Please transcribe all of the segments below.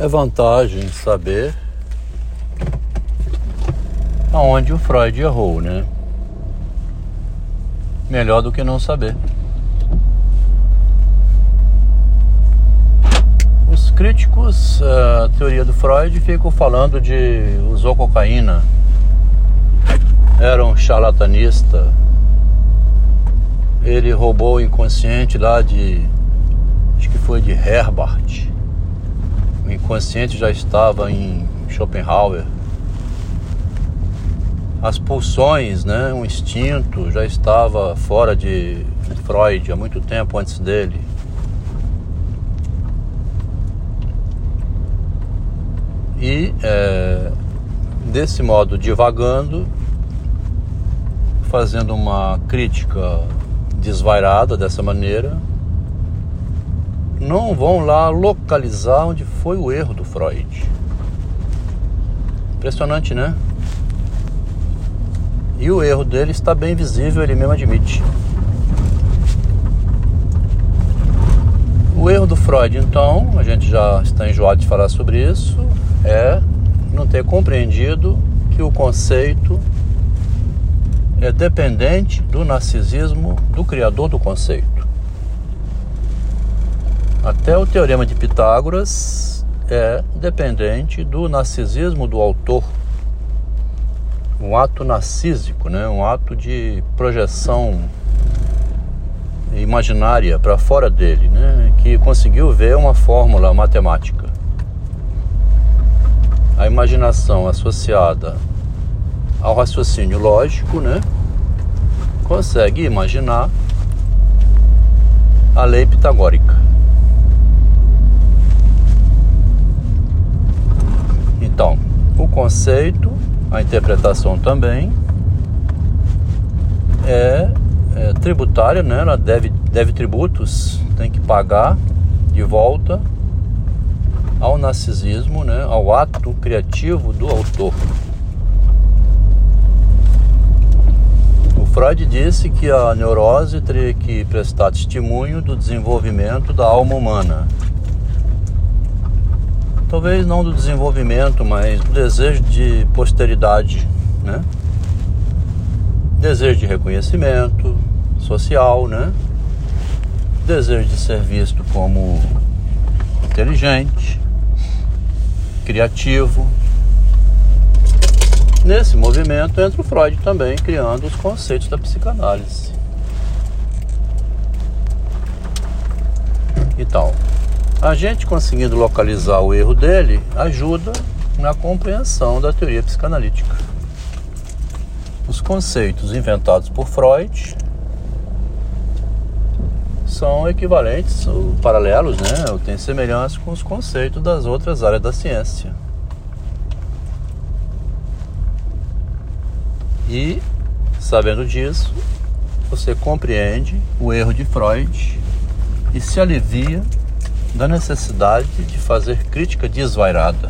É vantagem saber aonde o Freud errou, né? Melhor do que não saber. Os críticos à teoria do Freud ficam falando de usou cocaína, era um charlatanista, ele roubou o inconsciente lá de acho que foi de Herbart. O inconsciente já estava em Schopenhauer as pulsões, né, um instinto já estava fora de Freud há muito tempo antes dele. E é, desse modo, divagando, fazendo uma crítica desvairada dessa maneira, não vão lá localizar onde foi o erro do Freud. Impressionante, né? E o erro dele está bem visível, ele mesmo admite. O erro do Freud, então, a gente já está enjoado de falar sobre isso, é não ter compreendido que o conceito é dependente do narcisismo do criador do conceito. Até o teorema de Pitágoras é dependente do narcisismo do autor um ato narcísico, né? um ato de projeção imaginária para fora dele, né? que conseguiu ver uma fórmula matemática. A imaginação associada ao raciocínio lógico, né? consegue imaginar a lei pitagórica. Então, o conceito a interpretação também é, é, tributária, né? Ela deve, deve tributos, tem que pagar de volta ao narcisismo, né? Ao ato criativo do autor. Freud disse que a neurose teria que prestar testemunho do desenvolvimento da alma humana talvez não do desenvolvimento, mas do desejo de posteridade, né? Desejo de reconhecimento social, né? Desejo de ser visto como inteligente, criativo. Nesse movimento entra o Freud também criando os conceitos da psicanálise. E tal. A gente conseguindo localizar o erro dele ajuda na compreensão da teoria psicanalítica. Os conceitos inventados por Freud são equivalentes, ou paralelos, né? Ou têm semelhança com os conceitos das outras áreas da ciência. E, sabendo disso, você compreende o erro de Freud e se alivia da necessidade de fazer crítica desvairada.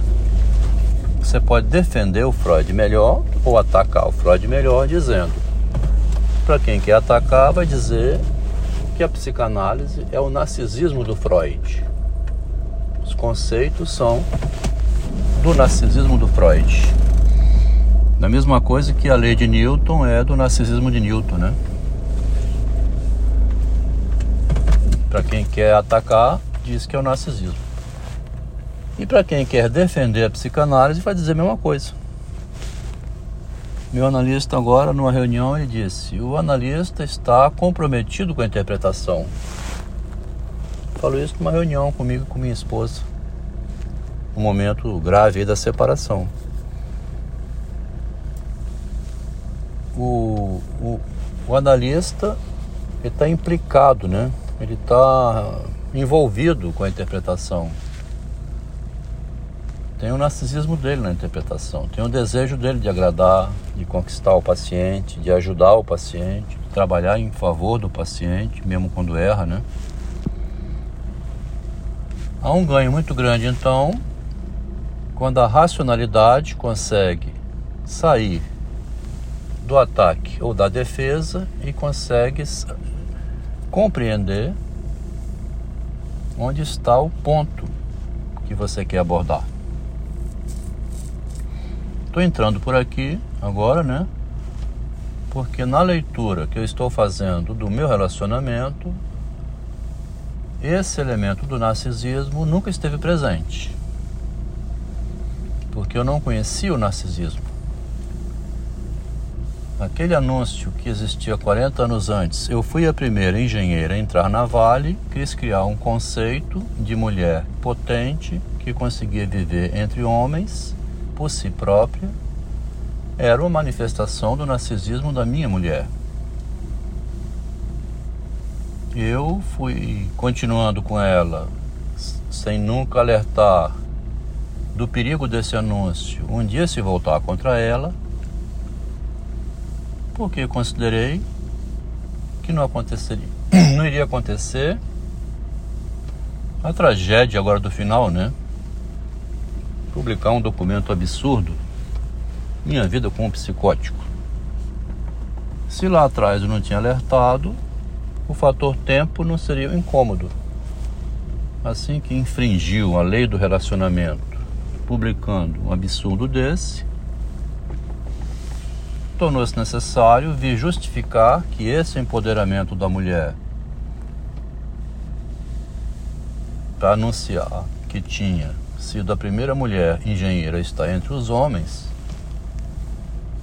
Você pode defender o Freud melhor ou atacar o Freud melhor, dizendo: para quem quer atacar, vai dizer que a psicanálise é o narcisismo do Freud. Os conceitos são do narcisismo do Freud. Da mesma coisa que a lei de Newton é do narcisismo de Newton, né? Para quem quer atacar, diz que é o narcisismo. E para quem quer defender a psicanálise, vai dizer a mesma coisa. Meu analista agora, numa reunião, ele disse: o analista está comprometido com a interpretação. Falou isso numa reunião comigo e com minha esposa. Um momento grave da separação. O, o, o analista está implicado, né? Ele está envolvido com a interpretação. Tem o narcisismo dele na interpretação, tem o desejo dele de agradar, de conquistar o paciente, de ajudar o paciente, de trabalhar em favor do paciente, mesmo quando erra, né? Há um ganho muito grande, então, quando a racionalidade consegue sair do ataque ou da defesa e consegue compreender onde está o ponto que você quer abordar. Estou entrando por aqui agora, né? Porque na leitura que eu estou fazendo do meu relacionamento, esse elemento do narcisismo nunca esteve presente. Porque eu não conhecia o narcisismo. Aquele anúncio que existia 40 anos antes, eu fui a primeira engenheira a entrar na Vale, quis criar um conceito de mulher potente que conseguia viver entre homens por si própria, era uma manifestação do narcisismo da minha mulher. Eu fui continuando com ela, sem nunca alertar do perigo desse anúncio, um dia se voltar contra ela, porque considerei que não aconteceria, não iria acontecer a tragédia agora do final, né? publicar um documento absurdo, minha vida com um psicótico. Se lá atrás eu não tinha alertado, o fator tempo não seria incômodo. Assim que infringiu a lei do relacionamento, publicando um absurdo desse, tornou-se necessário vir justificar que esse empoderamento da mulher para anunciar que tinha sido a primeira mulher engenheira a estar entre os homens,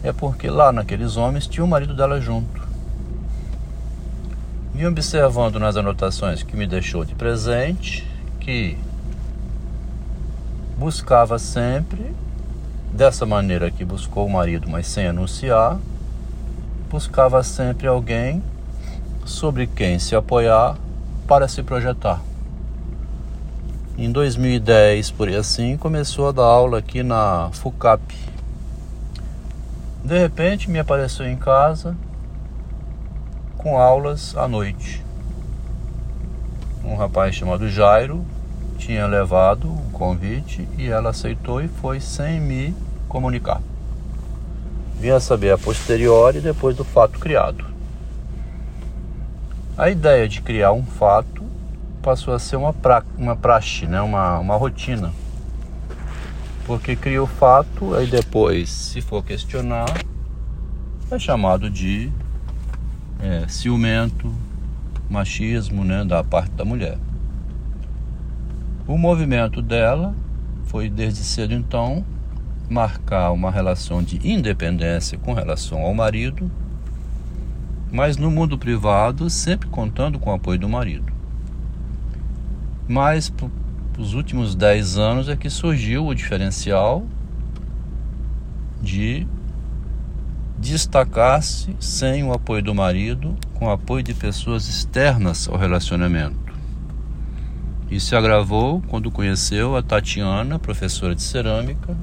é porque lá naqueles homens tinha o marido dela junto. E observando nas anotações que me deixou de presente, que buscava sempre, dessa maneira que buscou o marido, mas sem anunciar, buscava sempre alguém sobre quem se apoiar para se projetar. Em 2010, por aí assim, começou a dar aula aqui na FUCAP. De repente me apareceu em casa com aulas à noite. Um rapaz chamado Jairo tinha levado o convite e ela aceitou e foi sem me comunicar. Vinha saber a posteriori depois do fato criado. A ideia de criar um fato passou a ser uma, pra, uma praxe, né? uma, uma rotina. Porque cria o fato, aí depois, se for questionar, é chamado de é, ciumento, machismo né, da parte da mulher. O movimento dela foi desde cedo então marcar uma relação de independência com relação ao marido, mas no mundo privado sempre contando com o apoio do marido. Mas os últimos 10 anos é que surgiu o diferencial de destacar-se sem o apoio do marido, com o apoio de pessoas externas ao relacionamento. Isso se agravou quando conheceu a Tatiana, professora de cerâmica,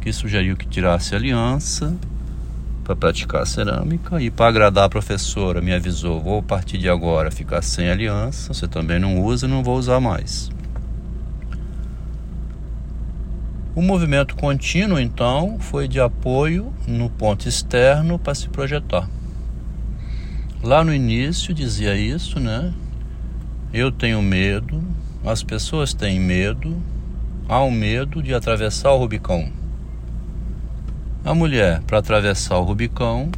que sugeriu que tirasse aliança para praticar cerâmica e para agradar a professora me avisou, vou a partir de agora ficar sem aliança, você também não usa, não vou usar mais. O movimento contínuo então foi de apoio no ponto externo para se projetar. Lá no início dizia isso, né? Eu tenho medo, as pessoas têm medo, há um medo de atravessar o Rubicão. A mulher, para atravessar o Rubicão,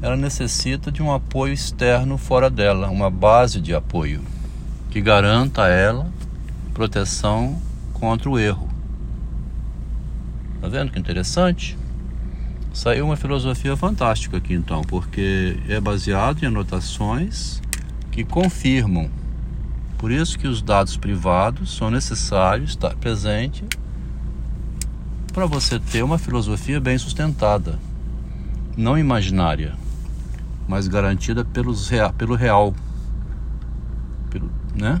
ela necessita de um apoio externo fora dela, uma base de apoio que garanta a ela proteção contra o erro. Tá vendo que interessante? Saiu uma filosofia fantástica aqui então, porque é baseado em anotações que confirmam. Por isso que os dados privados são necessários estar presente para você ter uma filosofia bem sustentada, não imaginária, mas garantida pelos, pelo real, pelo, né?